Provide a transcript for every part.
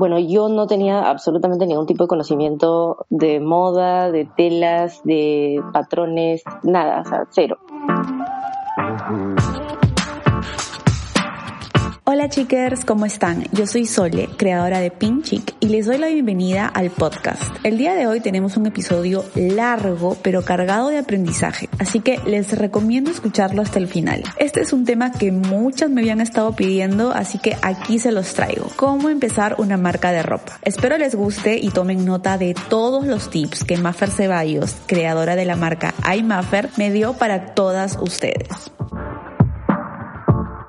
bueno, yo no tenía absolutamente ningún tipo de conocimiento de moda, de telas, de patrones, nada, o sea, cero. Hola chicos, ¿cómo están? Yo soy Sole, creadora de Pinchic y les doy la bienvenida al podcast. El día de hoy tenemos un episodio largo pero cargado de aprendizaje, así que les recomiendo escucharlo hasta el final. Este es un tema que muchas me habían estado pidiendo, así que aquí se los traigo. ¿Cómo empezar una marca de ropa? Espero les guste y tomen nota de todos los tips que Maffer Ceballos, creadora de la marca iMaffer, me dio para todas ustedes.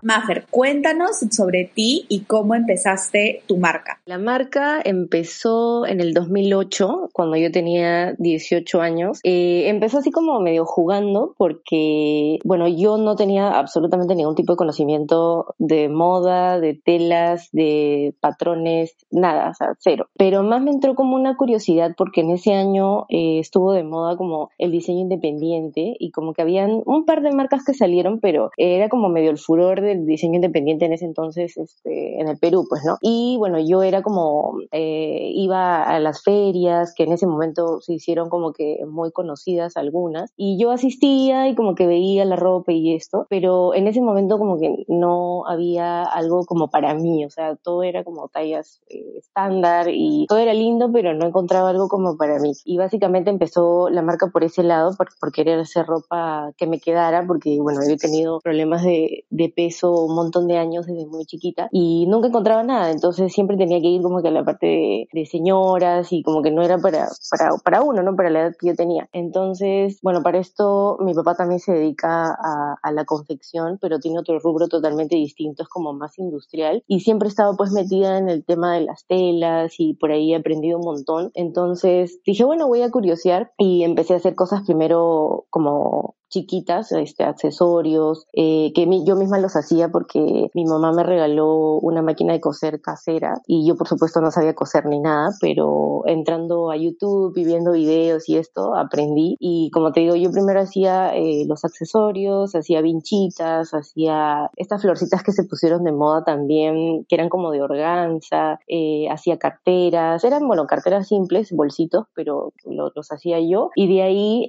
Maffer, cuéntanos sobre ti y cómo empezaste tu marca. La marca empezó en el 2008, cuando yo tenía 18 años. Eh, empezó así como medio jugando porque, bueno, yo no tenía absolutamente ningún tipo de conocimiento de moda, de telas, de patrones, nada, o sea, cero. Pero más me entró como una curiosidad porque en ese año eh, estuvo de moda como el diseño independiente y como que habían un par de marcas que salieron, pero era como medio el furor de diseño independiente en ese entonces este, en el Perú, pues, ¿no? Y bueno, yo era como, eh, iba a las ferias, que en ese momento se hicieron como que muy conocidas algunas, y yo asistía y como que veía la ropa y esto, pero en ese momento como que no había algo como para mí, o sea, todo era como tallas eh, estándar y todo era lindo, pero no encontraba algo como para mí. Y básicamente empezó la marca por ese lado, por, por querer hacer ropa que me quedara, porque bueno, había tenido problemas de, de peso un montón de años desde muy chiquita y nunca encontraba nada, entonces siempre tenía que ir como que a la parte de, señoras y como que no era para, para, para, uno, ¿no? Para la edad que yo tenía. Entonces, bueno, para esto mi papá también se dedica a, a la confección, pero tiene otro rubro totalmente distinto, es como más industrial y siempre he estado pues metida en el tema de las telas y por ahí he aprendido un montón. Entonces dije, bueno, voy a curiosear y empecé a hacer cosas primero como chiquitas, este, accesorios, eh, que yo misma los hacía porque mi mamá me regaló una máquina de coser casera y yo por supuesto no sabía coser ni nada, pero entrando a YouTube y viendo videos y esto aprendí. Y como te digo, yo primero hacía eh, los accesorios, hacía vinchitas, hacía estas florcitas que se pusieron de moda también, que eran como de organza, eh, hacía carteras, eran bueno, carteras simples, bolsitos, pero los hacía yo. Y de ahí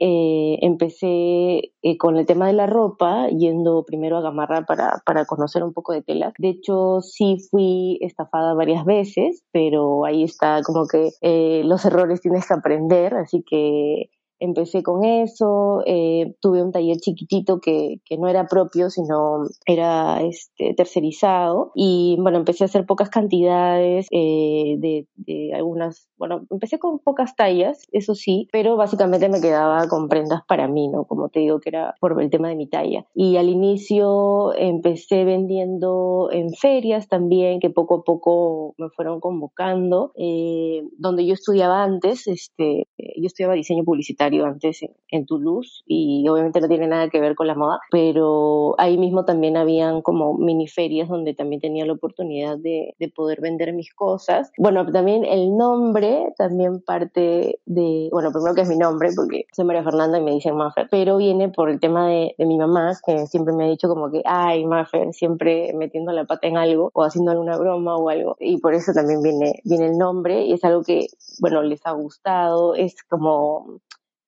empecé eh, con el tema de la ropa, yendo primero a Gamarra para, para conocer un poco de telas. De hecho, sí fui estafada varias veces, pero ahí está como que eh, los errores tienes que aprender, así que empecé con eso, eh, tuve un taller chiquitito que, que, no era propio, sino era este, tercerizado y bueno, empecé a hacer pocas cantidades eh, de, de, algunas, bueno, empecé con pocas tallas, eso sí, pero básicamente me quedaba con prendas para mí, ¿no? Como te digo que era por el tema de mi talla. Y al inicio empecé vendiendo en ferias también, que poco a poco me fueron convocando, eh, donde yo estudiaba antes, este, yo estudiaba diseño publicitario antes en, Toulouse y obviamente no tiene nada que ver con la moda, pero ahí mismo también habían como mini ferias donde también tenía la oportunidad de, poder vender mis cosas. Bueno, también el nombre también parte de, bueno, primero que es mi nombre porque soy María Fernanda y me dicen Maffer, pero viene por el tema de, mi mamá que siempre me ha dicho como que, ay, Maffer, siempre metiendo la pata en algo o haciendo alguna broma o algo y por eso también viene, viene el nombre y es algo que, bueno, les ha gustado, es como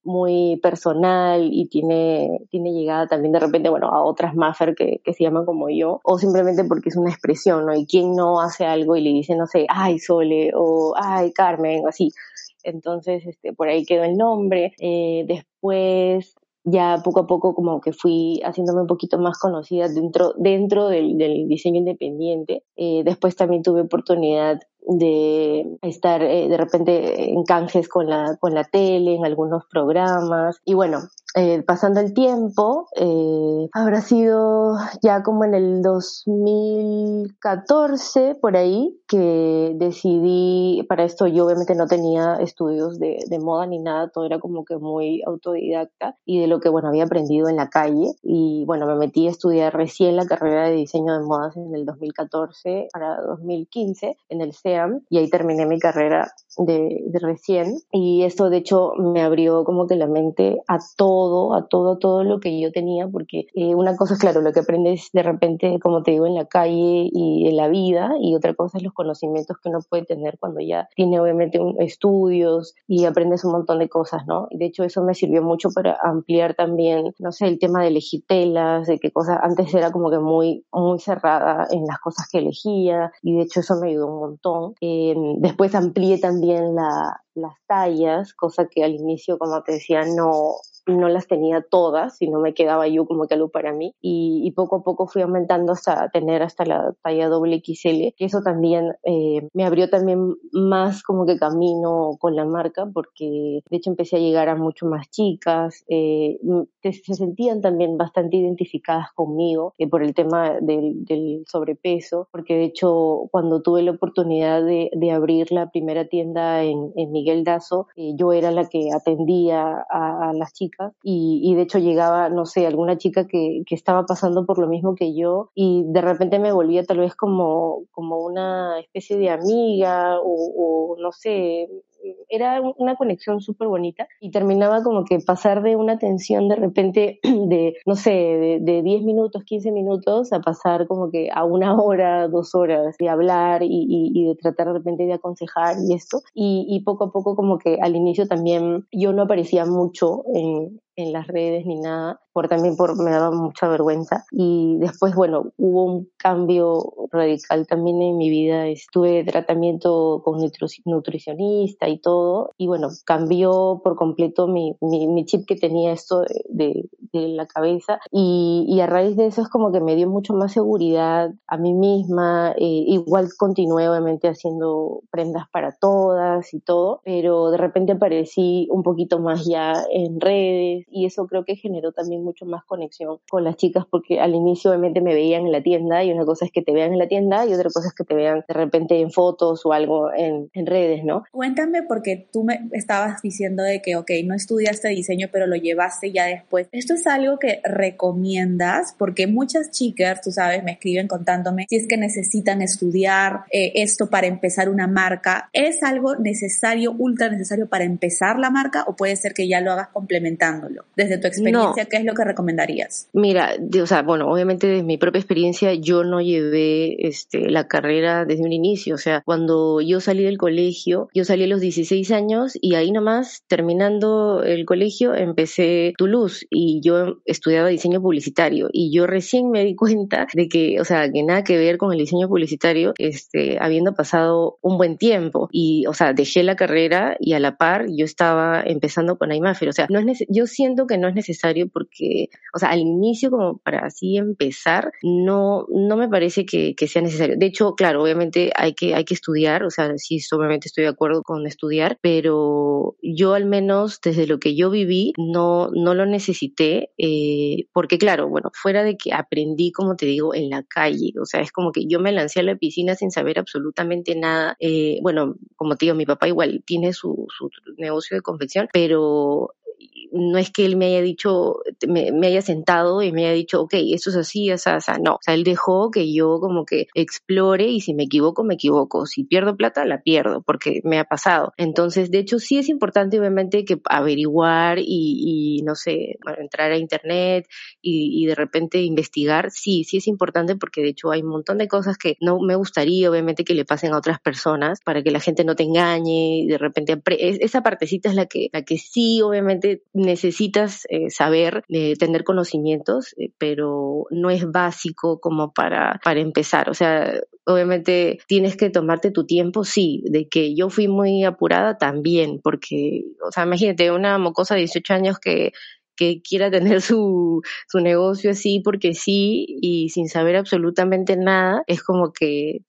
muy personal y tiene, tiene llegada también de repente, bueno, a otras Maffer que, que se llaman como yo, o simplemente porque es una expresión, ¿no? Y quien no hace algo y le dice, no sé, ay Sole, o ay Carmen, o así. Entonces, este, por ahí quedó el nombre. Eh, después, ya poco a poco como que fui haciéndome un poquito más conocida dentro, dentro del, diseño independiente. Eh, después también tuve oportunidad de estar eh, de repente en canjes con la, con la tele, en algunos programas. Y bueno, eh, pasando el tiempo, eh, habrá sido ya como en el 2014, por ahí, que decidí, para esto yo obviamente no tenía estudios de, de moda ni nada, todo era como que muy autodidacta y de lo que, bueno, había aprendido en la calle. Y bueno, me metí a estudiar recién la carrera de diseño de modas en el 2014 para 2015 en el CEAM y ahí terminé mi carrera de, recién y esto de hecho me abrió como que la mente a todo, a todo, a todo lo que yo tenía porque eh, una cosa es claro, lo que aprendes de repente, como te digo, en la calle y en la vida y otra cosa es los conocimientos que uno puede tener cuando ya tiene obviamente estudios y aprendes un montón de cosas, ¿no? De hecho eso me sirvió mucho para ampliar también, no sé, el tema de elegir telas, de qué cosas, antes era como que muy, muy cerrada en las cosas que elegía y de hecho eso me ayudó un montón. Eh, después amplié también la, las tallas, cosa que al inicio, como te decía, no, no las tenía todas, sino me quedaba yo como que algo para mí. Y, poco a poco fui aumentando hasta tener hasta la talla doble XL, que eso también eh, me abrió también más como que camino con la marca, porque de hecho empecé a llegar a mucho más chicas, eh, que se sentían también bastante identificadas conmigo eh, por el tema del, sobrepeso, porque de hecho cuando tuve la oportunidad de, abrir la primera tienda en, Miguel Dazo, yo era la que atendía a las chicas y, de hecho llegaba, no sé, alguna chica que, que, estaba pasando por lo mismo que yo y de repente me volvía tal vez como, como una especie de amiga o no sé, era una conexión súper bonita y terminaba como que pasar de una tensión de repente de, no sé, de, de 10 minutos, 15 minutos a pasar como que a una hora, dos horas de hablar y, de tratar de repente de aconsejar y esto. Y, y poco a poco como que al inicio también yo no aparecía mucho en, en las redes ni nada, por también por me daba mucha vergüenza. Y después bueno, hubo un cambio radical también en mi vida, estuve tratamiento con nutricionista y todo y bueno, cambió por completo mi, mi, chip que tenía esto de, de, la cabeza. Y, y, a raíz de eso es como que me dio mucho más seguridad a mí misma, eh, igual continué obviamente haciendo prendas para todas y todo, pero de repente aparecí un poquito más ya en redes y eso creo que generó también mucho más conexión con las chicas porque al inicio obviamente me veían en la tienda y una cosa es que te vean en la tienda y otra cosa es que te vean de repente en fotos o algo en, en redes, ¿no? Cuéntame porque tú me estabas diciendo de que, ok, no estudiaste diseño pero lo llevaste ya después. ¿Esto es algo que recomiendas? Porque muchas chicas, tú sabes, me escriben contándome si es que necesitan estudiar eh, esto para empezar una marca. ¿Es algo necesario, ultra necesario para empezar la marca o puede ser que ya lo hagas complementándolo? Desde tu experiencia, ¿qué es lo que recomendarías? Mira, o sea, bueno, obviamente desde mi propia experiencia yo no llevé este, la carrera desde un inicio, o sea, cuando yo salí del colegio, yo salí a los 16 años y ahí nomás, terminando el colegio, empecé Toulouse y yo estudiaba diseño publicitario. Y yo recién me di cuenta de que, o sea, que nada que ver con el diseño publicitario, este, habiendo pasado un buen tiempo. Y, o sea, dejé la carrera y a la par yo estaba empezando con Aymafer, o sea, no es yo sí siento que no es necesario porque, o sea, al inicio como para así empezar, no, no me parece que, sea necesario. De hecho, claro, obviamente hay que, hay que estudiar, o sea, sí, obviamente estoy de acuerdo con estudiar, pero yo al menos desde lo que yo viví no, no lo necesité, eh, porque claro, bueno, fuera de que aprendí, como te digo, en la calle, o sea, es como que yo me lancé a la piscina sin saber absolutamente nada. Eh, bueno, como te digo, mi papá igual tiene su, su negocio de confección, pero no es que él me haya dicho, me, haya sentado y me haya dicho, ok, esto es así, o sea, no, o sea, él dejó que yo como que explore y si me equivoco, me equivoco, si pierdo plata, la pierdo, porque me ha pasado. Entonces, de hecho, sí es importante obviamente que averiguar y, no sé, entrar a internet y, y, de repente investigar, sí, sí es importante porque de hecho hay un montón de cosas que no me gustaría obviamente que le pasen a otras personas para que la gente no te engañe y de repente esa partecita es la que, la que sí obviamente necesitas eh, saber, eh, tener conocimientos, eh, pero no es básico como para, para empezar. O sea, obviamente tienes que tomarte tu tiempo, sí, de que yo fui muy apurada también, porque, o sea, imagínate, una mocosa de 18 años que que quiera tener su, su negocio así porque sí y sin saber absolutamente nada, es como que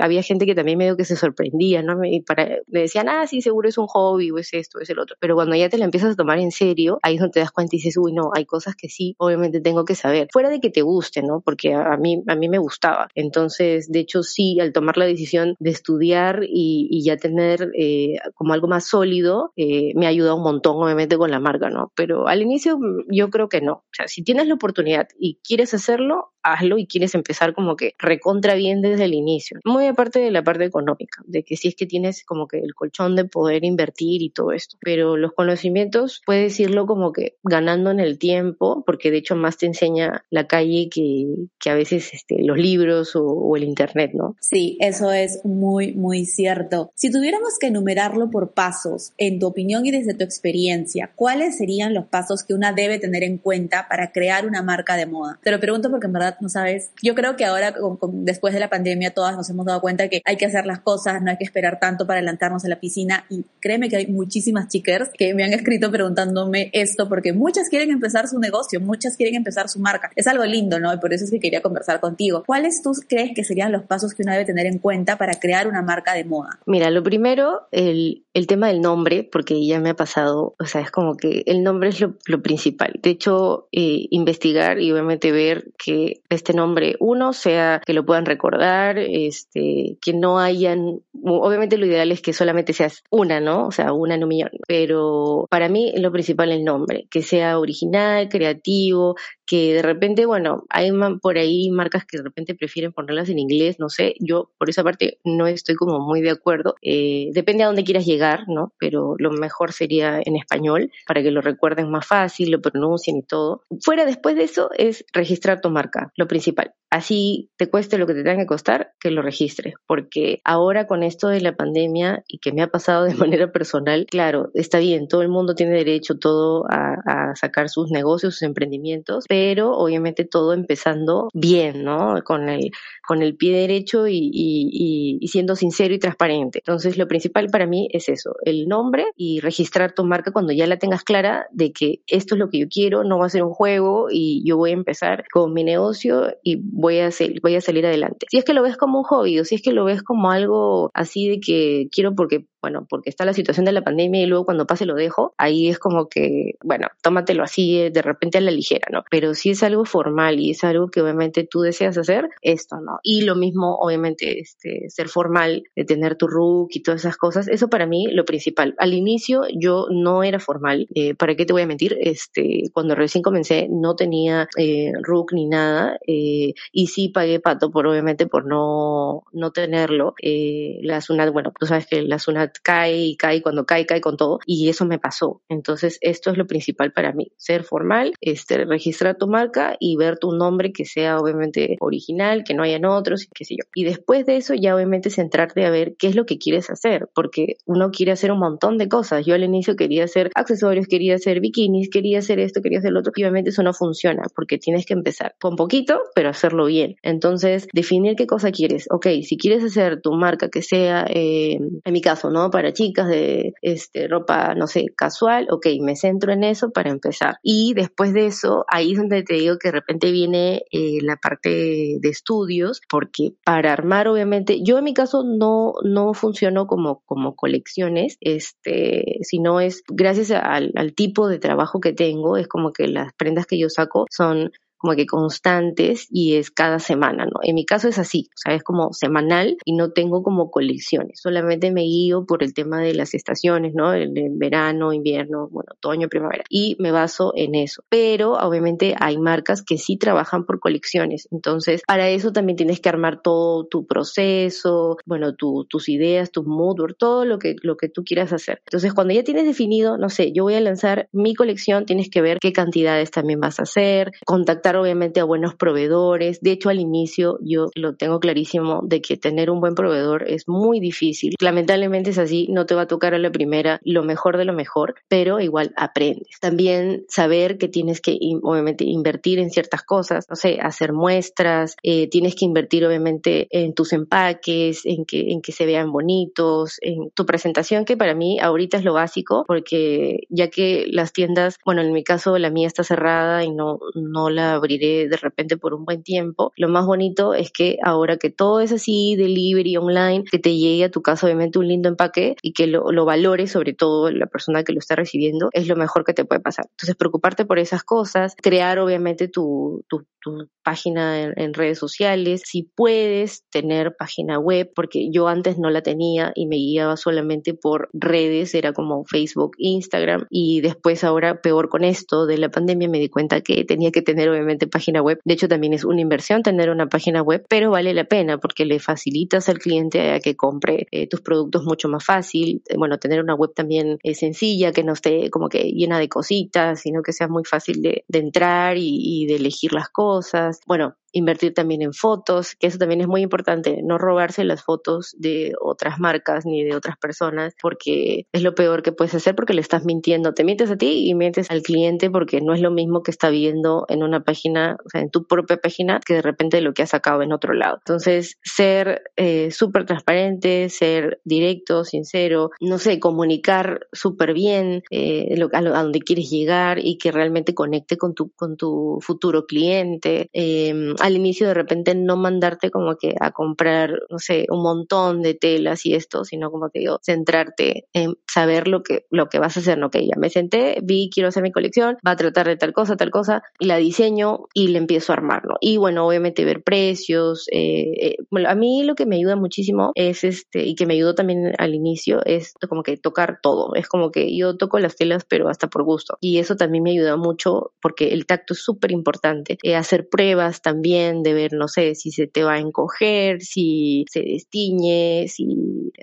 había gente que también medio que se sorprendía, ¿no? Y para, me decían, ah, sí, seguro es un hobby o es esto, es el otro. Pero cuando ya te la empiezas a tomar en serio, ahí es donde te das cuenta y dices, uy, no, hay cosas que sí, obviamente tengo que saber. Fuera de que te guste, ¿no? Porque a, mí, a mí me gustaba. Entonces, de hecho, sí, al tomar la decisión de estudiar y, y ya tener eh, como algo más sólido, eh, me ha ayudado un montón, obviamente, con la marca, ¿no? Pero al inicio yo creo que no. O sea, si tienes la oportunidad y quieres hacerlo, hazlo y quieres empezar como que recontra bien desde el inicio. Muy aparte de la parte económica, de que si es que tienes como que el colchón de poder invertir y todo esto. Pero los conocimientos puedes irlo como que ganando en el tiempo, porque de hecho más te enseña la calle que, que a veces este, los libros o, o el internet, ¿no? Sí, eso es muy, muy cierto. Si tuviéramos que enumerarlo por pasos, en tu opinión y desde tu experiencia, ¿cuáles serían los pasos que una debe tener en cuenta para crear una marca de moda? Te lo pregunto porque en verdad no sabes. Yo creo que ahora, después de la pandemia, todas nos hemos dado cuenta que hay que hacer las cosas, no hay que esperar tanto para adelantarnos a la piscina. Y créeme que hay muchísimas chicas que me han escrito preguntándome esto porque muchas quieren empezar su negocio, muchas quieren empezar su marca. Es algo lindo, ¿no? Y por eso es que quería conversar contigo. ¿Cuáles tú crees que serían los pasos que una debe tener en cuenta para crear una marca de moda? Mira, lo primero, el, el tema del nombre, porque ya me ha pasado, o sea, es como que el nombre es lo, principal. De hecho, eh, investigar y obviamente ver que este nombre, uno, sea que lo puedan recordar, este, que no hayan, obviamente lo ideal es que solamente seas una, ¿no? O sea, una en un millón. Pero para mí lo principal es el nombre, que sea original, creativo, que de repente, bueno, hay por ahí marcas que de repente prefieren ponerlas en inglés, no sé, yo por esa parte no estoy como muy de acuerdo. Eh, depende a dónde quieras llegar, ¿no? Pero lo mejor sería en español para que lo recuerden más fácil, lo pronuncien y todo. Fuera después de eso es registrar tu marca, lo principal. Así te cueste lo que te tenga que costar, que lo registres, porque ahora con esto de la pandemia y que me ha pasado de manera personal, claro, está bien, todo el mundo tiene derecho todo a, sacar sus negocios, sus emprendimientos, pero obviamente todo empezando bien, ¿no? Con el, con el pie derecho y, y, siendo sincero y transparente. Entonces, lo principal para mí es eso, el nombre y registrar tu marca cuando ya la tengas clara de que esto es lo que yo quiero, no va a ser un juego y yo voy a empezar con mi negocio y voy a, voy a salir adelante. Si es que lo ves como un hobby o si es que lo ves como algo así de que quiero porque bueno, porque está la situación de la pandemia y luego cuando pase lo dejo, ahí es como que, bueno, tómatelo así eh, de repente a la ligera, ¿no? Pero si es algo formal y es algo que obviamente tú deseas hacer, esto, ¿no? Y lo mismo, obviamente, este, ser formal, de tener tu RUC y todas esas cosas, eso para mí lo principal. Al inicio yo no era formal, eh, ¿para qué te voy a mentir? Este, cuando recién comencé no tenía eh, RUC ni nada eh, y sí pagué pato por, obviamente, por no, no tenerlo. Eh, la SUNAT, bueno, tú sabes que la SUNAT cae y cae, cuando cae, cae con todo. Y eso me pasó. Entonces, esto es lo principal para mí. Ser formal, este, registrar tu marca y ver tu nombre que sea obviamente original, que no hayan otros, qué sé yo. Y después de eso, ya obviamente centrarte a ver qué es lo que quieres hacer, porque uno quiere hacer un montón de cosas. Yo al inicio quería hacer accesorios, quería hacer bikinis, quería hacer esto, quería hacer lo otro. Y obviamente eso no funciona, porque tienes que empezar con poquito, pero hacerlo bien. Entonces, definir qué cosa quieres. Ok, si quieres hacer tu marca que sea, eh, en mi caso, ¿no? Para chicas de este, ropa, no sé, casual, ok, me centro en eso para empezar. Y después de eso, ahí es donde te digo que de repente viene eh, la parte de estudios, porque para armar, obviamente, yo en mi caso no, no funciono como, como colecciones, este, sino es gracias al, al tipo de trabajo que tengo, es como que las prendas que yo saco son como que constantes y es cada semana, ¿no? En mi caso es así, o sea, es como semanal y no tengo como colecciones, solamente me guío por el tema de las estaciones, ¿no? El, verano, invierno, bueno, otoño, primavera, y me baso en eso. Pero obviamente hay marcas que sí trabajan por colecciones, entonces para eso también tienes que armar todo tu proceso, bueno, tus ideas, tu mood todo lo que, lo que tú quieras hacer. Entonces cuando ya tienes definido, no sé, yo voy a lanzar mi colección, tienes que ver qué cantidades también vas a hacer, contactar obviamente a buenos proveedores. De hecho, al inicio yo lo tengo clarísimo de que tener un buen proveedor es muy difícil. Lamentablemente es así, no te va a tocar a la primera lo mejor de lo mejor, pero igual aprendes. También saber que tienes que obviamente invertir en ciertas cosas, no sé, hacer muestras, eh, tienes que invertir obviamente en tus empaques, en que, en que se vean bonitos, en tu presentación, que para mí ahorita es lo básico, porque ya que las tiendas, bueno, en mi caso la mía está cerrada y no, no la abriré de repente por un buen tiempo. Lo más bonito es que ahora que todo es así, delivery online, que te llegue a tu casa obviamente un lindo empaque y que lo, lo valores, sobre todo la persona que lo está recibiendo, es lo mejor que te puede pasar. Entonces, preocuparte por esas cosas, crear obviamente tu, tu página en, redes sociales, si puedes tener página web, porque yo antes no la tenía y me guiaba solamente por redes, era como Facebook, Instagram, y después ahora peor con esto de la pandemia me di cuenta que tenía que tener obviamente página web. De hecho también es una inversión tener una página web, pero vale la pena porque le facilitas al cliente a que compre eh, tus productos mucho más fácil. Eh, bueno, tener una web también sencilla, que no esté como que llena de cositas, sino que sea muy fácil de, entrar y de elegir las cosas. Bueno, invertir también en fotos, que eso también es muy importante, no robarse las fotos de otras marcas ni de otras personas, porque es lo peor que puedes hacer porque le estás mintiendo, te mientes a ti y mientes al cliente porque no es lo mismo que está viendo en una página, o sea, en tu propia página, que de repente lo que has sacado en otro lado. Entonces, ser eh, súper transparente, ser directo, sincero, no sé, comunicar súper bien eh, a, a, donde quieres llegar y que realmente conecte con tu, con tu futuro cliente. Eh, al inicio de repente no mandarte como que a comprar, no sé, un montón de telas y esto, sino como que digo, centrarte en saber lo que, lo que vas a hacer, no que ya me senté, vi, quiero hacer mi colección, va a tratar de tal cosa, tal cosa, y la diseño y le empiezo a armar, ¿no? Y bueno, obviamente ver precios, eh, eh, bueno, a mí lo que me ayuda muchísimo es este, y que me ayudó también al inicio, es como que tocar todo, es como que yo toco las telas, pero hasta por gusto, y eso también me ayuda mucho porque el tacto es súper importante, eh, hacer pruebas también, de ver, no sé, si se te va a encoger, si se destiñe, si,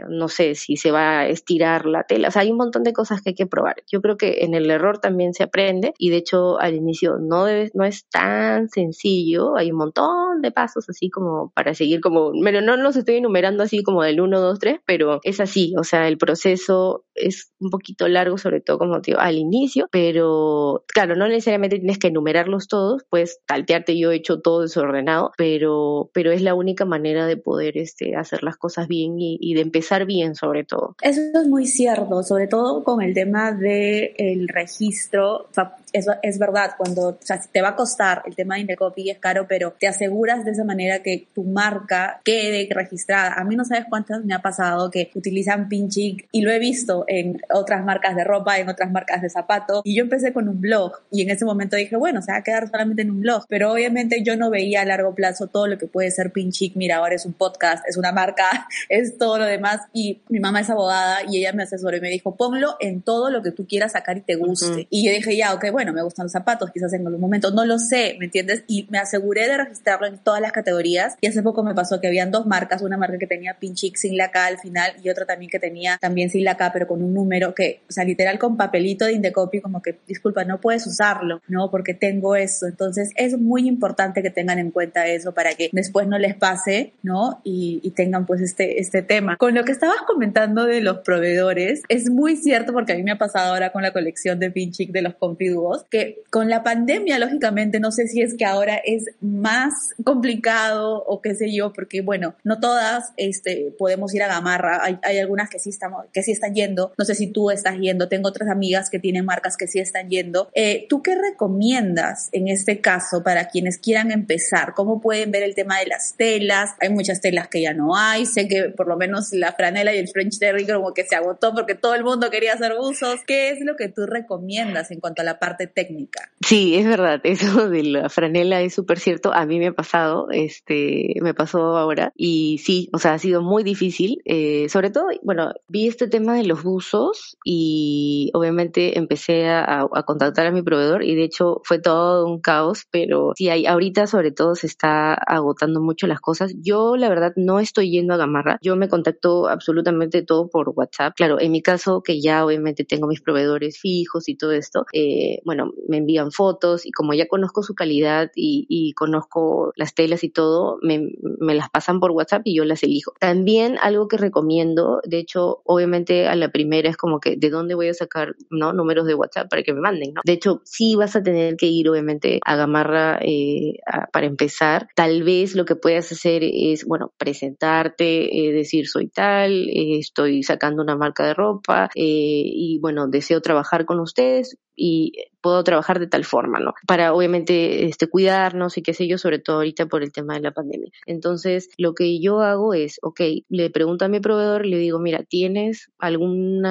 no sé, si se va a estirar la tela. O sea, hay un montón de cosas que hay que probar. Yo creo que en el error también se aprende y de hecho al inicio no, debe, no es tan sencillo. Hay un montón de pasos así como para seguir como, pero no los estoy enumerando así como del 1, 2, 3, pero es así. O sea, el proceso es un poquito largo, sobre todo como te digo, al inicio, pero claro, no necesariamente tienes que enumerarlos todos, puedes taltearte, yo he hecho todo eso ordenado, pero, pero es la única manera de poder este, hacer las cosas bien y, de empezar bien sobre todo. Eso es muy cierto, sobre todo con el tema del el registro. eso es verdad, cuando o sea, te va a costar el tema de Indecopy es caro, pero te aseguras de esa manera que tu marca quede registrada. A mí no sabes cuántas me ha pasado que utilizan Pinchic y lo he visto en otras marcas de ropa, en otras marcas de zapatos y yo empecé con un blog y en ese momento dije, bueno, se va a quedar solamente en un blog, pero obviamente yo no veía a largo plazo todo lo que puede ser Pinchic. Mira, ahora es un podcast, es una marca, es todo lo demás. Y mi mamá es abogada y ella me asesoró y me dijo, ponlo en todo lo que tú quieras sacar y te guste. Y yo dije, ya, ok, bueno, me gustan los zapatos, quizás en algún momento, no lo sé, ¿me entiendes? Y me aseguré de registrarlo en todas las categorías. Y hace poco me pasó que habían dos marcas, una marca que tenía Pinchic sin la K al final y otra también que tenía también sin la K, pero con un número que, o sea, literal con papelito de Indecopy, como que, disculpa, no puedes usarlo, ¿no? Porque tengo eso. Entonces, es muy importante que tengan en cuenta eso para que después no les pase, ¿no? Y, tengan pues este, este tema. Con lo que estabas comentando de los proveedores, es muy cierto porque a mí me ha pasado ahora con la colección de Pinchic de los Confiduos, que con la pandemia, lógicamente, no sé si es que ahora es más complicado o qué sé yo, porque bueno, no todas este, podemos ir a Gamarra, hay, hay algunas que sí, estamos, que sí están yendo, no sé si tú estás yendo, tengo otras amigas que tienen marcas que sí están yendo. Eh, ¿Tú qué recomiendas en este caso para quienes quieran empezar? Cómo pueden ver el tema de las telas. Hay muchas telas que ya no hay. Sé que por lo menos la franela y el French Terry como que se agotó porque todo el mundo quería hacer usos. ¿Qué es lo que tú recomiendas en cuanto a la parte técnica? Sí, es verdad. Eso de la franela es súper cierto. A mí me ha pasado, este, me pasó ahora. Y sí, o sea, ha sido muy difícil. Eh, sobre todo, bueno, vi este tema de los buzos y obviamente empecé a, a contactar a mi proveedor y de hecho fue todo un caos, pero sí, hay, ahorita sobre todo se está agotando mucho las cosas. Yo, la verdad, no estoy yendo a Gamarra. Yo me contacto absolutamente todo por WhatsApp. Claro, en mi caso, que ya obviamente tengo mis proveedores fijos y todo esto, eh, bueno, me envían fotos y como ya conozco su calidad y, conozco las telas y todo, me, me, las pasan por WhatsApp y yo las elijo. También algo que recomiendo, de hecho, obviamente a la primera es como que de dónde voy a sacar, ¿no? Números de WhatsApp para que me manden, ¿no? De hecho, sí vas a tener que ir, obviamente, a Gamarra eh, para empezar tal vez lo que puedas hacer es, bueno, presentarte, eh, decir soy tal, eh, estoy sacando una marca de ropa eh, y bueno, deseo trabajar con ustedes y puedo trabajar de tal forma, ¿no? Para obviamente este, cuidarnos y qué sé yo, sobre todo ahorita por el tema de la pandemia. Entonces, lo que yo hago es, ok, le pregunto a mi proveedor, le digo, mira, ¿tienes algún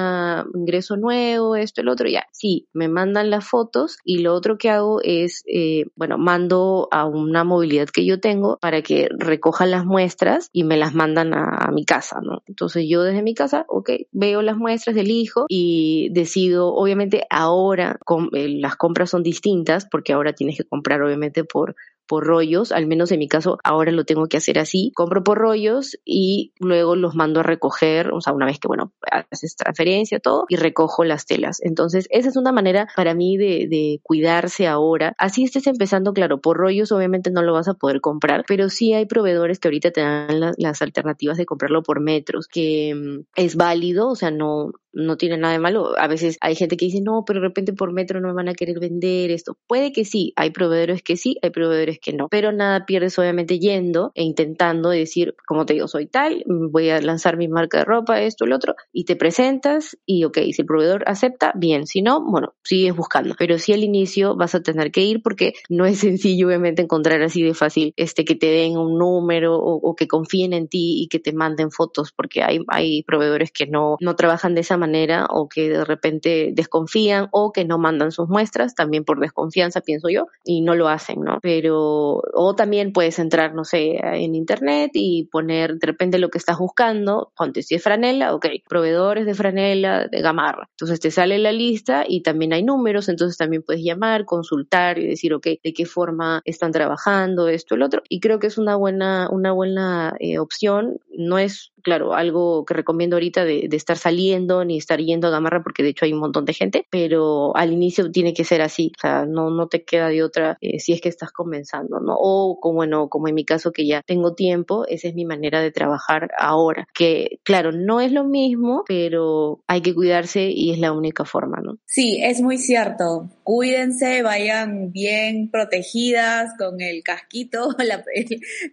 ingreso nuevo, esto, el otro? Ya, sí, me mandan las fotos y lo otro que hago es, eh, bueno, mando a una movilidad que yo tengo para que recojan las muestras y me las mandan a, mi casa, ¿no? Entonces yo desde mi casa, ok, veo las muestras del hijo y decido, obviamente ahora eh, las compras son distintas porque ahora tienes que comprar obviamente por por rollos, al menos en mi caso ahora lo tengo que hacer así, compro por rollos y luego los mando a recoger, o sea, una vez que, bueno, haces transferencia, todo, y recojo las telas. Entonces, esa es una manera para mí de, de cuidarse ahora. Así estés empezando, claro, por rollos obviamente no lo vas a poder comprar, pero sí hay proveedores que ahorita te dan las alternativas de comprarlo por metros, que mm, es válido, o sea, no, no tiene nada de malo. A veces hay gente que dice, no, pero de repente por metro no me van a querer vender esto. Puede que sí, hay proveedores que sí, hay proveedores que no. Pero nada pierdes obviamente yendo e intentando decir, como te digo, soy tal, voy a lanzar mi marca de ropa, esto, el otro, y te presentas y ok, si el proveedor acepta, bien. Si no, bueno, sigues buscando. Pero sí al inicio vas a tener que ir porque no es sencillo obviamente encontrar así de fácil este que te den un número o, que confíen en ti y que te manden fotos porque hay, hay proveedores que no, no trabajan de esa manera o que de repente desconfían o que no mandan sus muestras, también por desconfianza, pienso yo, y no lo hacen, ¿no? Pero, o también puedes entrar, no sé, en internet y poner de repente lo que estás buscando, ponte si es franela, ok, proveedores de franela de gamarra. Entonces te sale la lista y también hay números, entonces también puedes llamar, consultar y decir, ok, de qué forma están trabajando, esto, el otro. Y creo que es una buena, una buena eh, opción. No es claro, algo que recomiendo ahorita de, estar saliendo ni estar yendo a Gamarra, porque de hecho hay un montón de gente, pero al inicio tiene que ser así, o sea, no, no te queda de otra eh, si es que estás comenzando, ¿no? O como, bueno, como en mi caso que ya tengo tiempo, esa es mi manera de trabajar ahora, que claro, no es lo mismo, pero hay que cuidarse y es la única forma, ¿no? Sí, es muy cierto. Cuídense, vayan bien protegidas con el casquito, la,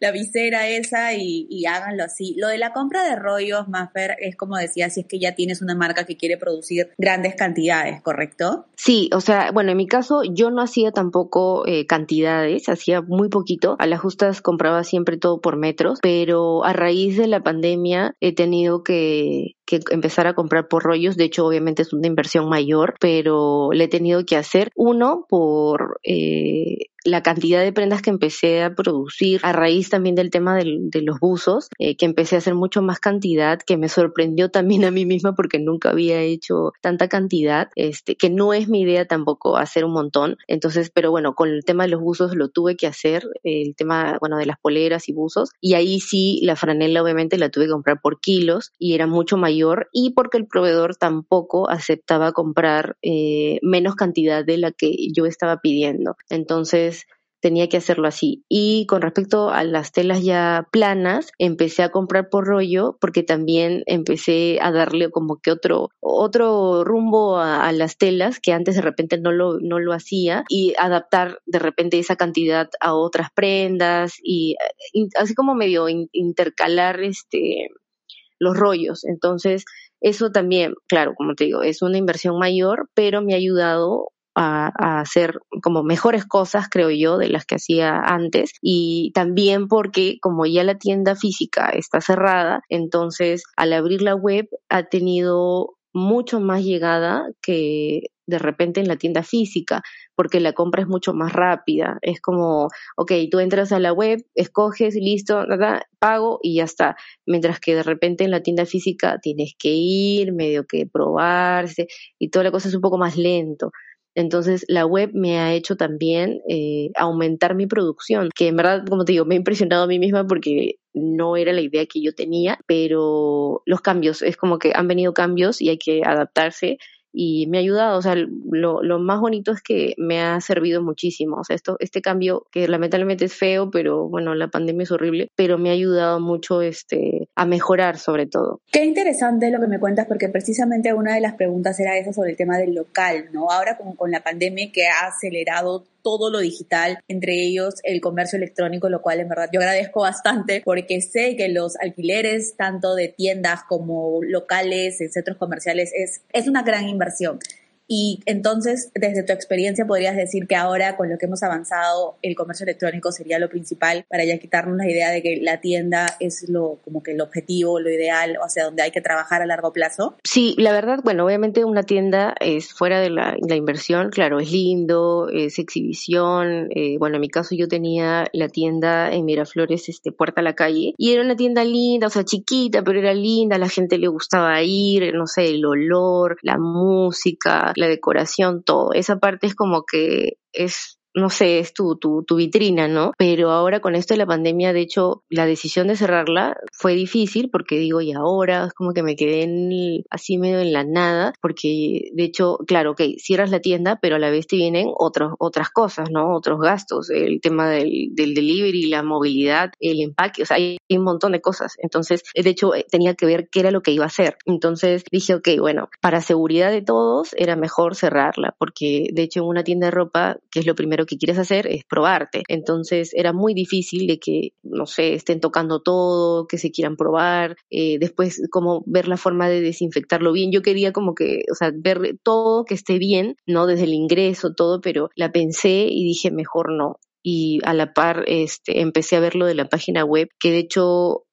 la visera esa y, y háganlo así. Lo de la compra de rollos, Maffer, es como decía, si es que ya tienes una marca que quiere producir grandes cantidades, ¿correcto? Sí, o sea, bueno, en mi caso yo no hacía tampoco eh, cantidades, hacía muy poquito. A las justas compraba siempre todo por metros, pero a raíz de la pandemia he tenido que, que empezar a comprar por rollos. De hecho, obviamente es una inversión mayor, pero le he tenido que hacer uno por eh, la cantidad de prendas que empecé a producir a raíz también del tema de los buzos, eh, que empecé a hacer mucho más cantidad, que me sorprendió también a mí misma porque nunca había hecho tanta cantidad, este, que no es mi idea tampoco hacer un montón. Entonces, pero bueno, con el tema de los buzos lo tuve que hacer, el tema, bueno, de las poleras y buzos, y ahí sí la franela obviamente la tuve que comprar por kilos y era mucho mayor y porque el proveedor tampoco aceptaba comprar eh, menos cantidad de la que yo estaba pidiendo. Entonces, tenía que hacerlo así. Y con respecto a las telas ya planas, empecé a comprar por rollo porque también empecé a darle como que otro, otro rumbo a, las telas que antes de repente no lo, no lo hacía y adaptar de repente esa cantidad a otras prendas y, así como medio intercalar este los rollos. Entonces, eso también, claro, como te digo, es una inversión mayor, pero me ha ayudado a, hacer como mejores cosas, creo yo, de las que hacía antes. Y también porque como ya la tienda física está cerrada, entonces al abrir la web ha tenido mucho más llegada que de repente en la tienda física, porque la compra es mucho más rápida. Es como, ok, tú entras a la web, escoges, listo, nada, pago y ya está. Mientras que de repente en la tienda física tienes que ir, medio que probarse y toda la cosa es un poco más lento. Entonces la web me ha hecho también eh, aumentar mi producción, que en verdad, como te digo, me ha impresionado a mí misma porque no era la idea que yo tenía, pero los cambios, es como que han venido cambios y hay que adaptarse y me ha ayudado, o sea, lo, lo, más bonito es que me ha servido muchísimo, o sea, esto, este cambio que lamentablemente es feo, pero bueno, la pandemia es horrible, pero me ha ayudado mucho este, a mejorar sobre todo. Qué interesante lo que me cuentas, porque precisamente una de las preguntas era esa sobre el tema del local, ¿no? Ahora como con la pandemia que ha acelerado todo lo digital, entre ellos el comercio electrónico, lo cual en verdad yo agradezco bastante porque sé que los alquileres tanto de tiendas como locales en centros comerciales es, es una gran inversión. Y entonces, desde tu experiencia, podrías decir que ahora, con lo que hemos avanzado, el comercio electrónico sería lo principal para ya quitarnos la idea de que la tienda es lo como que el objetivo, lo ideal, o sea, donde hay que trabajar a largo plazo. Sí, la verdad, bueno, obviamente una tienda es fuera de la, inversión, claro, es lindo, es exhibición. Eh, bueno, en mi caso yo tenía la tienda en Miraflores, este, Puerta a la Calle, y era una tienda linda, o sea, chiquita, pero era linda, la gente le gustaba ir, no sé, el olor, la música, la decoración, todo. Esa parte es como que es no sé, es tu, tu, tu vitrina, ¿no? Pero ahora con esto de la pandemia, de hecho, la decisión de cerrarla fue difícil porque digo, y ahora es como que me quedé en así medio en la nada, porque de hecho, claro, ok, cierras la tienda, pero a la vez te vienen otros, otras cosas, ¿no? Otros gastos, el tema del, del delivery, la movilidad, el empaque, o sea, hay un montón de cosas. Entonces, de hecho, tenía que ver qué era lo que iba a hacer. Entonces dije, ok, bueno, para seguridad de todos era mejor cerrarla, porque de hecho en una tienda de ropa, que es lo primero que quieres hacer es probarte. Entonces era muy difícil de que, no sé, estén tocando todo, que se quieran probar, eh, después como ver la forma de desinfectarlo bien. Yo quería como que, o sea, ver todo que esté bien, ¿no? Desde el ingreso, todo, pero la pensé y dije, mejor no y a la par este, empecé a ver lo de la página web, que de hecho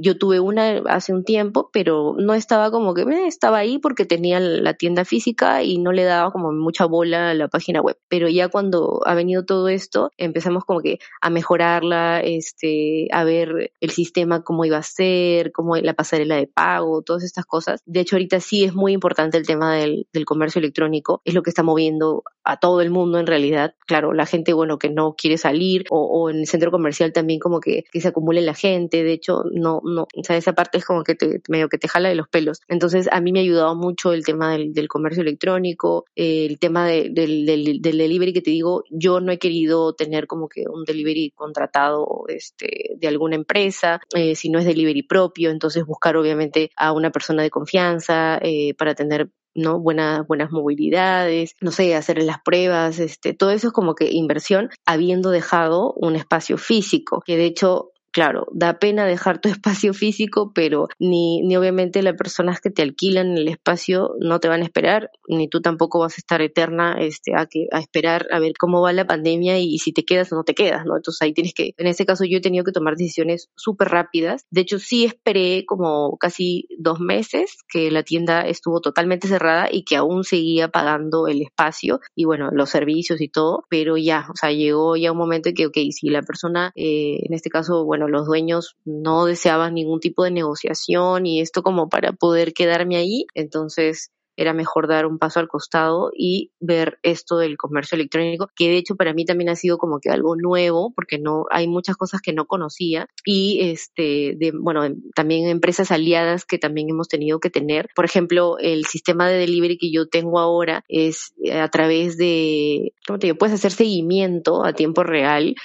yo tuve una hace un tiempo, pero no estaba como que eh, estaba ahí porque tenía la tienda física y no le daba como mucha bola a la página web. Pero ya cuando ha venido todo esto, empezamos como que a mejorarla, este, a ver el sistema cómo iba a ser, cómo la pasarela de pago, todas estas cosas. De hecho, ahorita sí es muy importante el tema del, del comercio electrónico, es lo que está moviendo a todo el mundo en realidad. Claro, la gente, bueno, que no quiere salir o, o en el centro comercial también como que, que se acumule la gente. De hecho, no, no, o sea, esa parte es como que te, medio que te jala de los pelos. Entonces, a mí me ha ayudado mucho el tema del, del comercio electrónico, el tema del, del, del, delivery que te digo, yo no he querido tener como que un delivery contratado este, de alguna empresa, eh, si no es delivery propio, entonces buscar obviamente a una persona de confianza eh, para tener ¿no? Buenas, buenas movilidades, no sé, hacer las pruebas, este, todo eso es como que inversión habiendo dejado un espacio físico, que de hecho claro, da pena dejar tu espacio físico, pero ni, ni obviamente las personas que te alquilan el espacio no te van a esperar, ni tú tampoco vas a estar eterna este, a, que, a esperar a ver cómo va la pandemia y, si te quedas o no te quedas, ¿no? Entonces ahí tienes que, en este caso yo he tenido que tomar decisiones súper rápidas. De hecho, sí esperé como casi dos meses que la tienda estuvo totalmente cerrada y que aún seguía pagando el espacio y bueno, los servicios y todo, pero ya, o sea, llegó ya un momento en que, ok, si la persona, eh, en este caso, bueno, los dueños no deseaban ningún tipo de negociación y esto como para poder quedarme ahí, entonces era mejor dar un paso al costado y ver esto del comercio electrónico, que de hecho para mí también ha sido como que algo nuevo, porque no hay muchas cosas que no conocía y este bueno, también empresas aliadas que también hemos tenido que tener. Por ejemplo, el sistema de delivery que yo tengo ahora es a través de, ¿cómo te digo? Puedes hacer seguimiento a tiempo real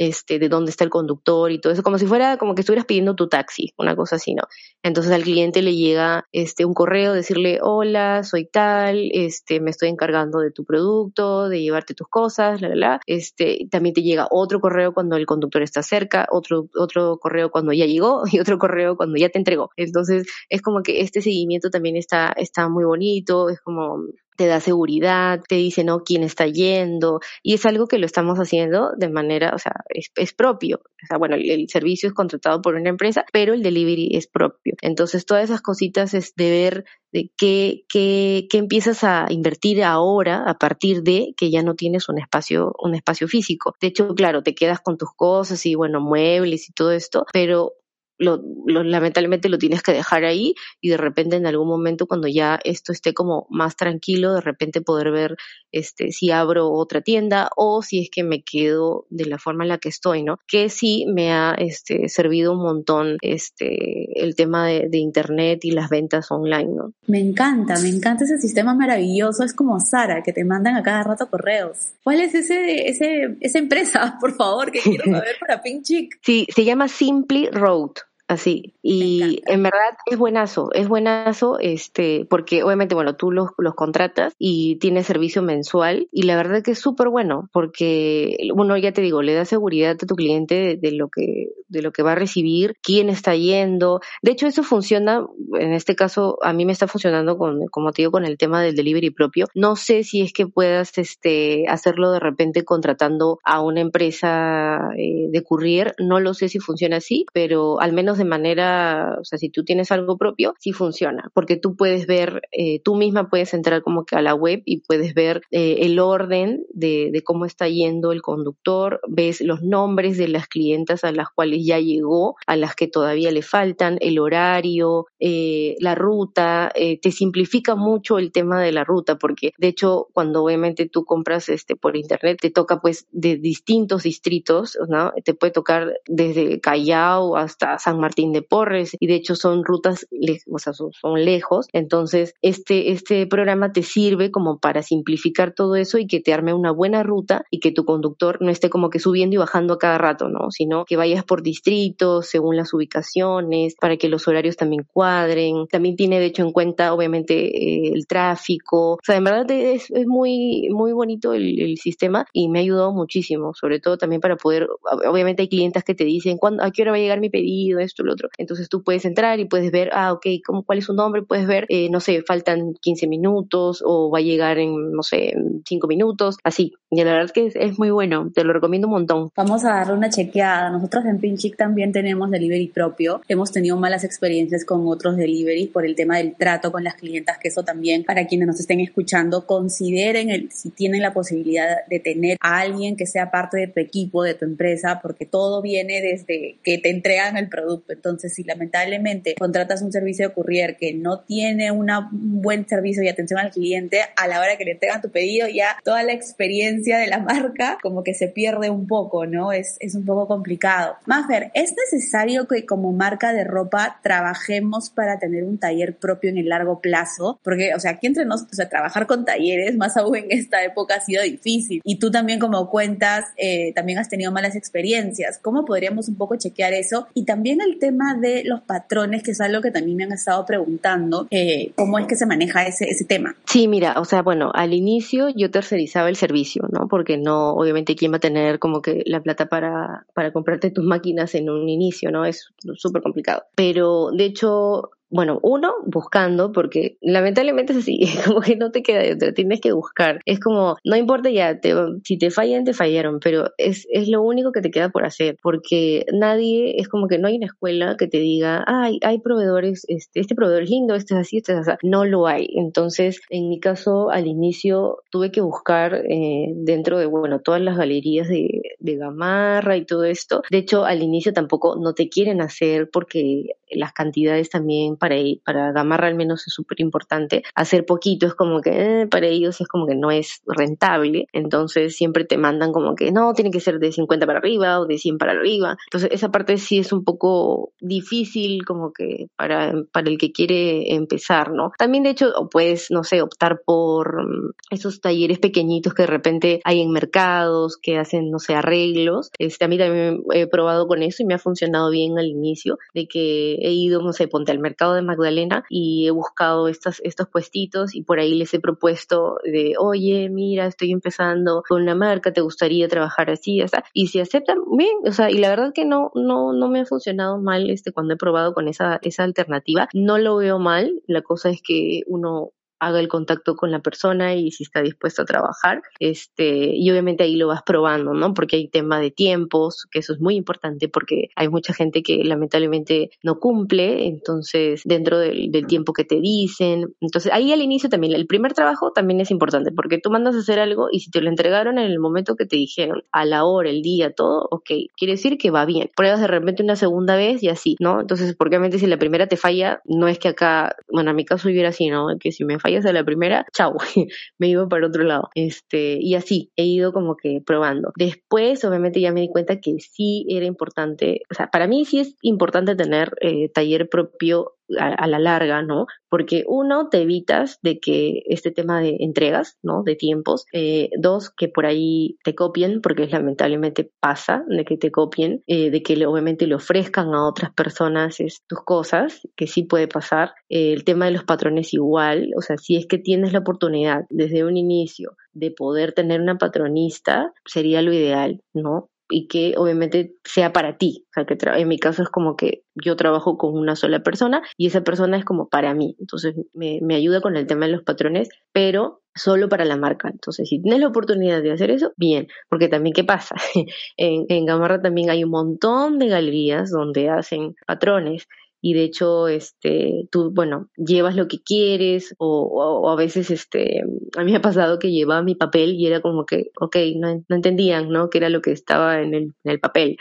este, de dónde está el conductor y todo eso, como si fuera como que estuvieras pidiendo tu taxi, una cosa así, ¿no? Entonces al cliente le llega este, un correo, decirle, hola, soy tal, este, me estoy encargando de tu producto, de llevarte tus cosas, la, la, la. Este, también te llega otro correo cuando el conductor está cerca, otro, otro correo cuando ya llegó y otro correo cuando ya te entregó. Entonces es como que este seguimiento también está, está muy bonito, es como te da seguridad, te dice, ¿no? quién está yendo, y es algo que lo estamos haciendo de manera, o sea, es, propio. O sea, bueno, el, servicio es contratado por una empresa, pero el delivery es propio. Entonces, todas esas cositas es de ver de qué, qué, qué empiezas a invertir ahora a partir de que ya no tienes un espacio, un espacio físico. De hecho, claro, te quedas con tus cosas y bueno, muebles y todo esto, pero lo, lamentablemente lo tienes que dejar ahí y de repente en algún momento cuando ya esto esté como más tranquilo, de repente poder ver este si abro otra tienda o si es que me quedo de la forma en la que estoy, ¿no? Que sí me ha este servido un montón este el tema de, de internet y las ventas online, ¿no? Me encanta, me encanta ese sistema maravilloso, es como Sara que te mandan a cada rato correos. ¿Cuál es ese ese esa empresa, por favor, que quiero saber para Pink Chick? Sí, se llama Simply Road así. Y en verdad es buenazo, es buenazo, este, porque obviamente, bueno, tú los, los contratas y tienes servicio mensual y la verdad que es súper bueno porque, uno ya te digo, le da seguridad a tu cliente de, lo que, de lo que va a recibir, quién está yendo. De hecho, eso funciona, en este caso, a mí me está funcionando con, como te digo, con el tema del delivery propio. No sé si es que puedas, este, hacerlo de repente contratando a una empresa eh, de courier, no lo sé si funciona así, pero al menos de manera, o sea, si tú tienes algo propio, sí funciona, porque tú puedes ver, eh, tú misma puedes entrar como que a la web y puedes ver eh, el orden de, cómo está yendo el conductor, ves los nombres de las clientas a las cuales ya llegó, a las que todavía le faltan, el horario, eh, la ruta, te simplifica mucho el tema de la ruta, porque de hecho cuando obviamente tú compras este por internet te toca pues de distintos distritos, ¿no? Te puede tocar desde Callao hasta San Martín de Porres y de hecho son rutas, o sea, son, lejos. Entonces, este, este programa te sirve como para simplificar todo eso y que te arme una buena ruta y que tu conductor no esté como que subiendo y bajando a cada rato, ¿no? Sino que vayas por distritos según las ubicaciones para que los horarios también cuadren. También tiene de hecho en cuenta obviamente eh, el tráfico. O sea, en verdad es, es muy, muy bonito el, el, sistema y me ha ayudado muchísimo, sobre todo también para poder, obviamente hay clientes que te dicen, ¿cuándo, ¿a qué hora va a llegar mi pedido? Esto, otro. Entonces tú puedes entrar y puedes ver, ah, ok, ¿cómo, ¿cuál es su nombre? Puedes ver, eh, no sé, faltan 15 minutos o va a llegar en, no sé, 5 minutos, así. Y la verdad es que es, muy bueno, te lo recomiendo un montón. Vamos a darle una chequeada. Nosotros en Pinchic también tenemos delivery propio. Hemos tenido malas experiencias con otros delivery por el tema del trato con las clientas, que eso también, para quienes nos estén escuchando, consideren el, si tienen la posibilidad de tener a alguien que sea parte de tu equipo, de tu empresa, porque todo viene desde que te entregan el producto. Entonces, si lamentablemente contratas un servicio de courier que no tiene un buen servicio y atención al cliente, a la hora que le entregan tu pedido, ya toda la experiencia de la marca como que se pierde un poco, ¿no? Es, es un poco complicado. Mafer, ¿es necesario que como marca de ropa trabajemos para tener un taller propio en el largo plazo? Porque, o sea, aquí entre nosotros, o sea, trabajar con talleres, más aún en esta época, ha sido difícil. Y tú también como cuentas, eh, también has tenido malas experiencias. ¿Cómo podríamos un poco chequear eso? Y también el tema de los patrones, que es algo que también me han estado preguntando, eh, ¿cómo es que se maneja ese, ese tema? Sí, mira, o sea, bueno, al inicio yo tercerizaba el servicio, ¿no? Porque no, obviamente, ¿quién va a tener como que la plata para, para comprarte tus máquinas en un inicio, ¿no? Es súper complicado. Pero, de hecho, bueno, uno, buscando, porque lamentablemente es así, como que no te queda de otra, tienes que buscar. Es como, no importa ya, te, si te fallan, te fallaron, pero es, es lo único que te queda por hacer, porque nadie, es como que no hay una escuela que te diga, ay, hay proveedores, este, este proveedor es lindo, este es así, este es así. No lo hay. Entonces, en mi caso, al inicio tuve que buscar eh, dentro de, bueno, todas las galerías de, de Gamarra y todo esto. De hecho, al inicio tampoco no te quieren hacer porque las cantidades también para, para Gamarra al menos es súper importante. Hacer poquito es como que eh, para ellos es como que no es rentable. Entonces siempre te mandan como que no, tiene que ser de 50 para arriba o de 100 para arriba. Entonces esa parte sí es un poco difícil como que para, para el que quiere empezar, ¿no? También de hecho puedes, no sé, optar por mm, esos talleres pequeñitos que de repente hay en mercados que hacen, no sé, arreglos. Este, a mí también he probado con eso y me ha funcionado bien al inicio de que he ido, no sé, ponte al mercado de Magdalena y he buscado estas, estos puestitos y por ahí les he propuesto de, oye, mira, estoy empezando con una marca, ¿te gustaría trabajar así? Y si aceptan, bien, o sea, y la verdad que no, no, no me ha funcionado mal este cuando he probado con esa, esa alternativa. No lo veo mal, la cosa es que uno haga el contacto con la persona y si está dispuesto a trabajar, este, y obviamente ahí lo vas probando, ¿no? Porque hay tema de tiempos, que eso es muy importante porque hay mucha gente que lamentablemente no cumple, entonces dentro del, tiempo que te dicen, entonces ahí al inicio también, el primer trabajo también es importante porque tú mandas a hacer algo y si te lo entregaron en el momento que te dijeron, a la hora, el día, todo, ok, quiere decir que va bien. Pruebas de repente una segunda vez y así, ¿no? Entonces, porque obviamente si la primera te falla, no es que acá, bueno, a mi caso hubiera así, ¿no? Que si me de la primera, chau, me iba para otro lado. Este, y así, he ido como que probando. Después, obviamente, ya me di cuenta que sí era importante, o sea, para mí sí es importante tener eh, taller propio a, la larga, ¿no? Porque uno, te evitas de que este tema de entregas, ¿no? De tiempos. Eh, dos, que por ahí te copien, porque lamentablemente pasa de que te copien, eh, de que obviamente le ofrezcan a otras personas tus cosas, que sí puede pasar. Eh, el tema de los patrones igual, o sea, si es que tienes la oportunidad desde un inicio de poder tener una patronista, sería lo ideal, ¿no? Y que obviamente sea para ti. O sea, que en mi caso es como que yo trabajo con una sola persona y esa persona es como para mí. Entonces me, me ayuda con el tema de los patrones, pero solo para la marca. Entonces, si tienes la oportunidad de hacer eso, bien, porque también, ¿qué pasa? en, en Gamarra también hay un montón de galerías donde hacen patrones y de hecho, este, tú, bueno, llevas lo que quieres o, o, a veces, este, a mí me ha pasado que llevaba mi papel y era como que, ok, no, no entendían, ¿no? qué era lo que estaba en el, en el papel.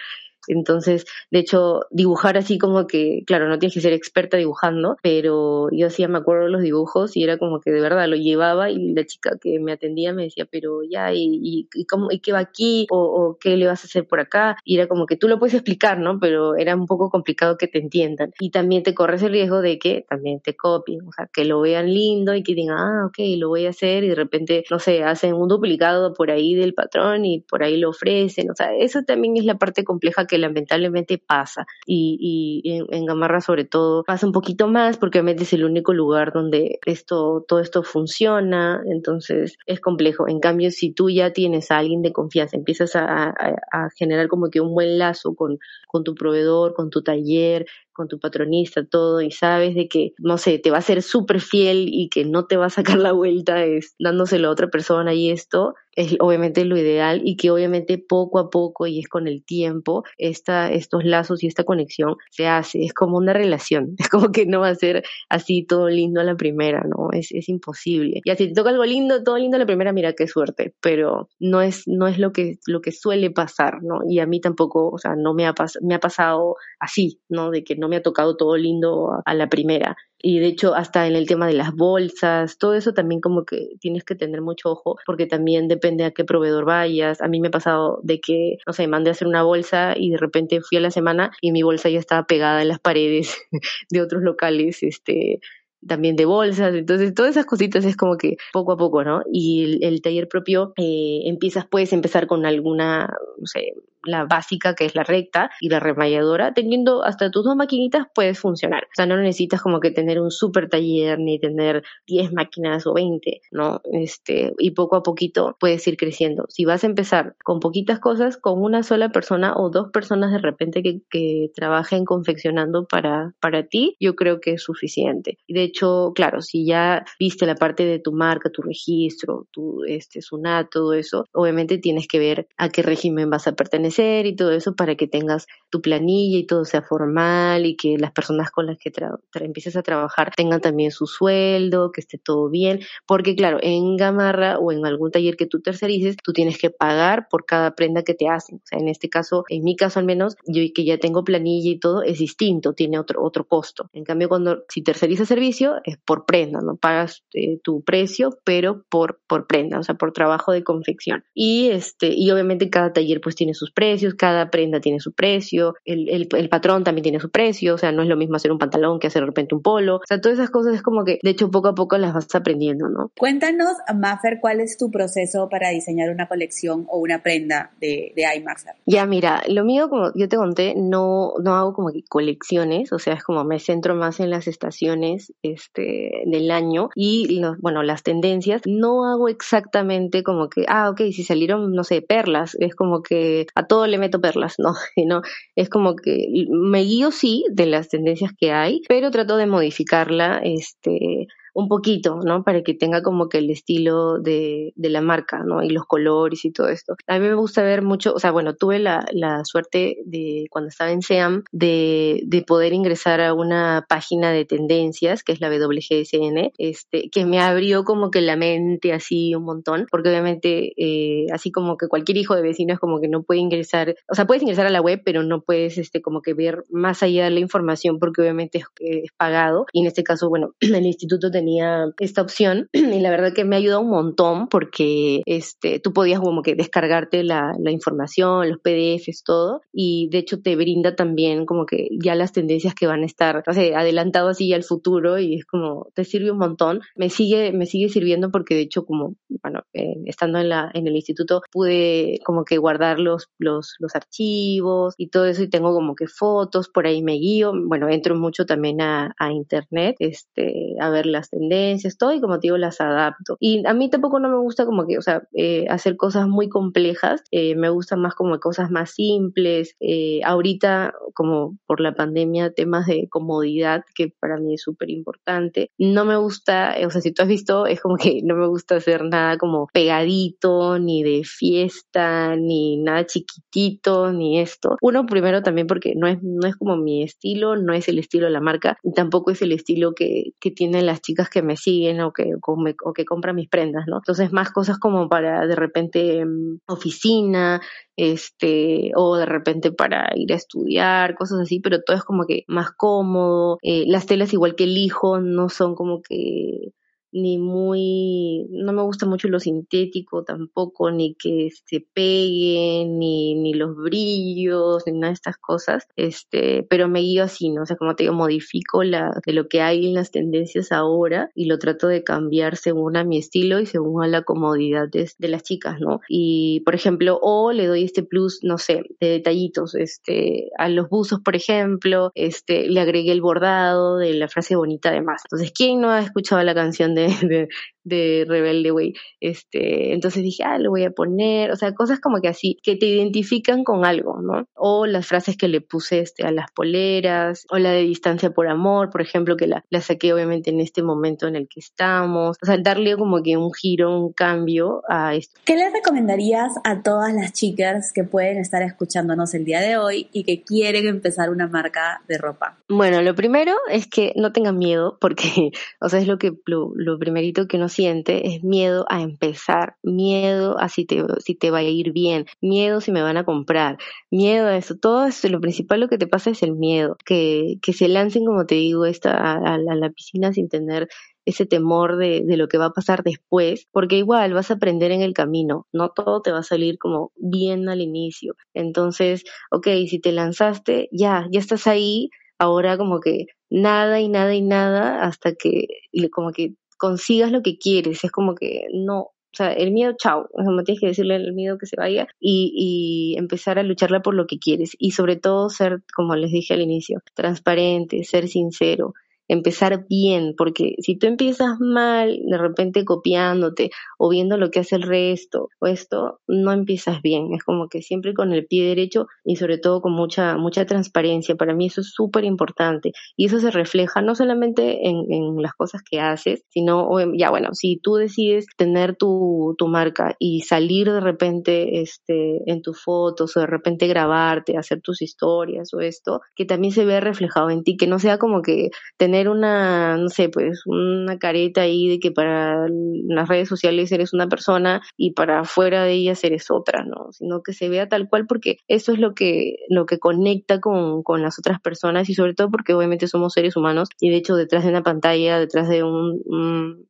Entonces, de hecho, dibujar así como que, claro, no tienes que ser experta dibujando, pero yo hacía, me acuerdo los dibujos y era como que de verdad lo llevaba y la chica que me atendía me decía, pero ya, ¿y, y, cómo, y qué va aquí? O, qué le vas a hacer por acá? Y era como que tú lo puedes explicar, ¿no? Pero era un poco complicado que te entiendan. Y también te corres el riesgo de que también te copien, o sea, que lo vean lindo y que digan, ah, ok, lo voy a hacer y de repente, no sé, hacen un duplicado por ahí del patrón y por ahí lo ofrecen. O sea, eso también es la parte compleja que lamentablemente pasa. Y, en, Gamarra sobre todo pasa un poquito más porque obviamente es el único lugar donde esto, todo esto funciona, entonces es complejo. En cambio, si tú ya tienes a alguien de confianza, empiezas a, a, generar como que un buen lazo con, con tu proveedor, con tu taller, con tu patronista, todo, y sabes de que, no sé, te va a ser súper fiel y que no te va a sacar la vuelta es dándoselo a otra persona y esto es obviamente lo ideal y que obviamente poco a poco y es con el tiempo, esta, estos lazos y esta conexión se hace, es como una relación, es como que no va a ser así todo lindo a la primera, ¿no? Es, es imposible. Y así te toca algo lindo, todo lindo a la primera, mira qué suerte, pero no es, no es lo que, lo que suele pasar, ¿no? Y a mí tampoco, o sea, no me ha, me ha pasado así, ¿no? De que no me ha tocado todo lindo a la primera. Y de hecho, hasta en el tema de las bolsas, todo eso también como que tienes que tener mucho ojo, porque también depende a qué proveedor vayas. A mí me ha pasado de que, no sé, mandé a hacer una bolsa y de repente fui a la semana y mi bolsa ya estaba pegada en las paredes de otros locales, este, también de bolsas, entonces todas esas cositas es como que poco a poco, ¿no? Y el, taller propio eh, empiezas, puedes empezar con alguna, no sé, la básica que es la recta y la remalladora, teniendo hasta tus dos maquinitas puedes funcionar. O sea, no necesitas como que tener un super taller ni tener 10 máquinas o 20, ¿no? Este, y poco a poquito puedes ir creciendo. Si vas a empezar con poquitas cosas, con una sola persona o dos personas de repente que, que trabajen confeccionando para, para ti, yo creo que es suficiente. Y de hecho, claro, si ya viste la parte de tu marca, tu registro, tu este, SUNAT, todo eso, obviamente tienes que ver a qué régimen vas a pertenecer y todo eso para que tengas tu planilla y todo sea formal y que las personas con las que empieces a trabajar tengan también su sueldo, que esté todo bien, porque claro, en Gamarra o en algún taller que tú tercerices, tú tienes que pagar por cada prenda que te hacen. O sea, en este caso, en mi caso al menos, yo que ya tengo planilla y todo, es distinto, tiene otro, otro costo. En cambio, cuando si tercerizas servicio, es por prenda, no pagas eh, tu precio, pero por, por prenda, o sea, por trabajo de confección. Y este, y obviamente cada taller pues tiene sus precios, cada prenda tiene su precio, el, el, patrón también tiene su precio, o sea, no es lo mismo hacer un pantalón que hacer de repente un polo, o sea, todas esas cosas es como que, de hecho, poco a poco las vas aprendiendo, ¿no? Cuéntanos, Maffer, cuál es tu proceso para diseñar una colección o una prenda de, de iMaxer. Ya, mira, lo mío, como yo te conté, no, no hago como que colecciones, o sea, es como me centro más en las estaciones este, del año y, bueno, las tendencias, no hago exactamente como que, ah, ok, si salieron, no sé, perlas, es como que a todo le meto perlas, ¿no? no es como que me guío sí de las tendencias que hay, pero trato de modificarla, este, un poquito, ¿no? Para que tenga como que el estilo de, de, la marca, ¿no? Y los colores y todo esto. A mí me gusta ver mucho, o sea, bueno, tuve la, la suerte de, cuando estaba en SEAM, de, de, poder ingresar a una página de tendencias, que es la WGSN, este, que me abrió como que la mente así un montón, porque obviamente, eh, así como que cualquier hijo de vecino es como que no puede ingresar, o sea, puedes ingresar a la web, pero no puedes, este, como que ver más allá de la información, porque obviamente es, es pagado, y en este caso, bueno, el instituto tenía esta opción y la verdad que me ha ayudado un montón porque este, tú podías como que descargarte la, la información, los PDFs, todo y de hecho te brinda también como que ya las tendencias que van a estar, o sea, adelantado así al futuro y es como, te sirve un montón. Me sigue, me sigue sirviendo porque de hecho como, bueno, eh, estando en la, en el instituto pude como que guardar los, los, los archivos y todo eso y tengo como que fotos, por ahí me guío, bueno, entro mucho también a, a internet, este, a ver las tendencias, todo y como te digo, las adapto. Y a mí tampoco no me gusta como que, o sea, eh, hacer cosas muy complejas, eh, me gusta más como cosas más simples. Eh, ahorita, como por la pandemia, temas de comodidad, que para mí es súper importante. No me gusta, o sea, si tú has visto, es como que no me gusta hacer nada como pegadito, ni de fiesta, ni nada chiquitito, ni esto. Uno, primero también porque no es, no es como mi estilo, no es el estilo de la marca, y tampoco es el estilo que, que tienen las chicas que me siguen o que, o, que compran mis prendas, ¿no? Entonces, más cosas como para de repente mm, oficina, este, o de repente para ir a estudiar, cosas así, pero todo es como que más cómodo. Eh, las telas igual que elijo no son como que ni muy, no me gusta mucho lo sintético tampoco, ni que se peguen, ni, ni los brillos, ni nada de estas cosas, este, pero me guío así, ¿no? O sea, como te digo, modifico la, de lo que hay en las tendencias ahora y lo trato de cambiar según a mi estilo y según a la comodidad de, las chicas, ¿no? Y, por ejemplo, o le doy este plus, no sé, de detallitos, este, a los buzos, por ejemplo, este, le agregué el bordado de la frase bonita de más. Entonces, ¿quién no ha escuchado la canción de 对对。Rebelde Way. Este, entonces dije, ah, lo voy a poner, o sea, cosas como que así, que te identifican con algo, ¿no? O las frases que le puse este, a las poleras, o la de distancia por amor, por ejemplo, que la, la saqué obviamente en este momento en el que estamos. O sea, darle como que un giro, un cambio a esto. ¿Qué le recomendarías a todas las chicas que pueden estar escuchándonos el día de hoy y que quieren empezar una marca de ropa? Bueno, lo primero es que no tengan miedo, porque, o sea, es lo que lo, lo primerito que uno es miedo a empezar, miedo a si te, si te va a ir bien, miedo si me van a comprar, miedo a eso. Todo eso, lo principal lo que te pasa es el miedo, que, que se lancen, como te digo, esta, a, la piscina sin tener ese temor de, de, lo que va a pasar después, porque igual vas a aprender en el camino, no todo te va a salir como bien al inicio. Entonces, ok, si te lanzaste, ya, ya estás ahí, ahora como que nada y nada y nada hasta que como que consigas lo que quieres. Es como que no, o sea, el miedo, chao. como tienes que decirle al miedo que se vaya y, y, empezar a lucharla por lo que quieres. Y sobre todo ser, como les dije al inicio, transparente, ser sincero, empezar bien, porque si tú empiezas mal, de repente copiándote o viendo lo que hace el resto o esto, no empiezas bien. Es como que siempre con el pie derecho y sobre todo con mucha, mucha transparencia. Para mí eso es súper importante y eso se refleja no solamente en, en, las cosas que haces, sino, ya bueno, si tú decides tener tu, tu marca y salir de repente este, en tus fotos o de repente grabarte, hacer tus historias o esto, que también se vea reflejado en ti, que no sea como que tener una, no sé, pues una careta ahí de que para las redes sociales eres una persona y para fuera de ellas eres otra, ¿no? Sino que se vea tal cual porque eso es lo que, lo que conecta con, con las otras personas y sobre todo porque obviamente somos seres humanos y de hecho detrás de una pantalla, detrás de un,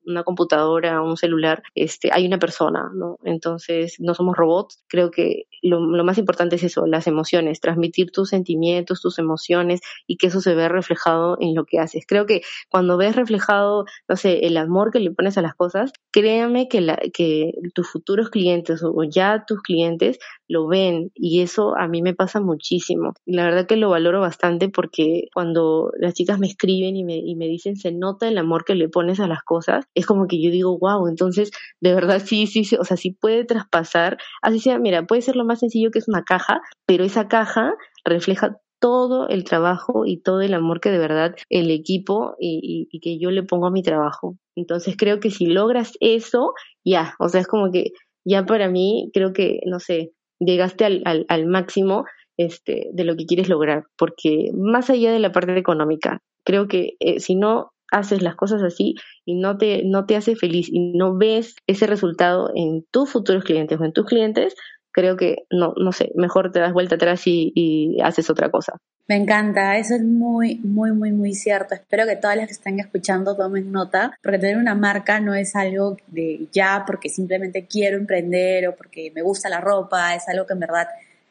una computadora, un celular, este, hay una persona, ¿no? Entonces no somos robots. Creo que lo, lo más importante es eso, las emociones, transmitir tus sentimientos, tus emociones y que eso se vea reflejado en lo que haces. Creo que cuando ves reflejado, no sé, el amor que le pones a las cosas, créame que, que tus futuros clientes o ya tus clientes lo ven y eso a mí me pasa muchísimo. La verdad que lo valoro bastante porque cuando las chicas me escriben y me, y me dicen se nota el amor que le pones a las cosas, es como que yo digo, wow, entonces de verdad sí, sí, sí, o sea, sí puede traspasar, así sea, mira, puede ser lo más sencillo que es una caja, pero esa caja refleja todo el trabajo y todo el amor que de verdad el equipo y, que yo le pongo a mi trabajo. Entonces creo que si logras eso, ya, o sea, es como que ya para mí creo que, no sé, llegaste al, al, máximo este, de lo que quieres lograr, porque más allá de la parte económica, creo que eh, si no haces las cosas así y no te, no te hace feliz y no ves ese resultado en tus futuros clientes o en tus clientes, creo que no, no sé, mejor te das vuelta atrás y, y haces otra cosa. Me encanta, eso es muy, muy, muy, muy cierto. Espero que todas las que estén escuchando tomen nota, porque tener una marca no es algo de ya porque simplemente quiero emprender o porque me gusta la ropa, es algo que en verdad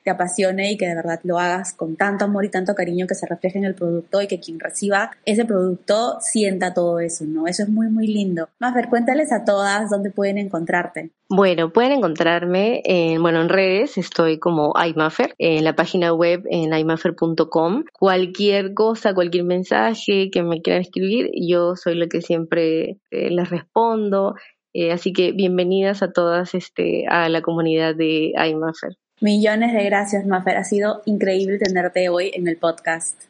te apasione y que de verdad lo hagas con tanto amor y tanto cariño que se refleje en el producto y que quien reciba ese producto sienta todo eso, ¿no? Eso es muy, muy lindo. ver, cuéntales a todas dónde pueden encontrarte. Bueno, pueden encontrarme en, bueno, en redes, estoy como iMuffer, en la página web en imuffer.com. Cualquier cosa, cualquier mensaje que me quieran escribir, yo soy la que siempre eh, les respondo. Eh, así que bienvenidas a todas este, a la comunidad de iMuffer. Millones de gracias, Mafer. Ha sido increíble tenerte hoy en el podcast.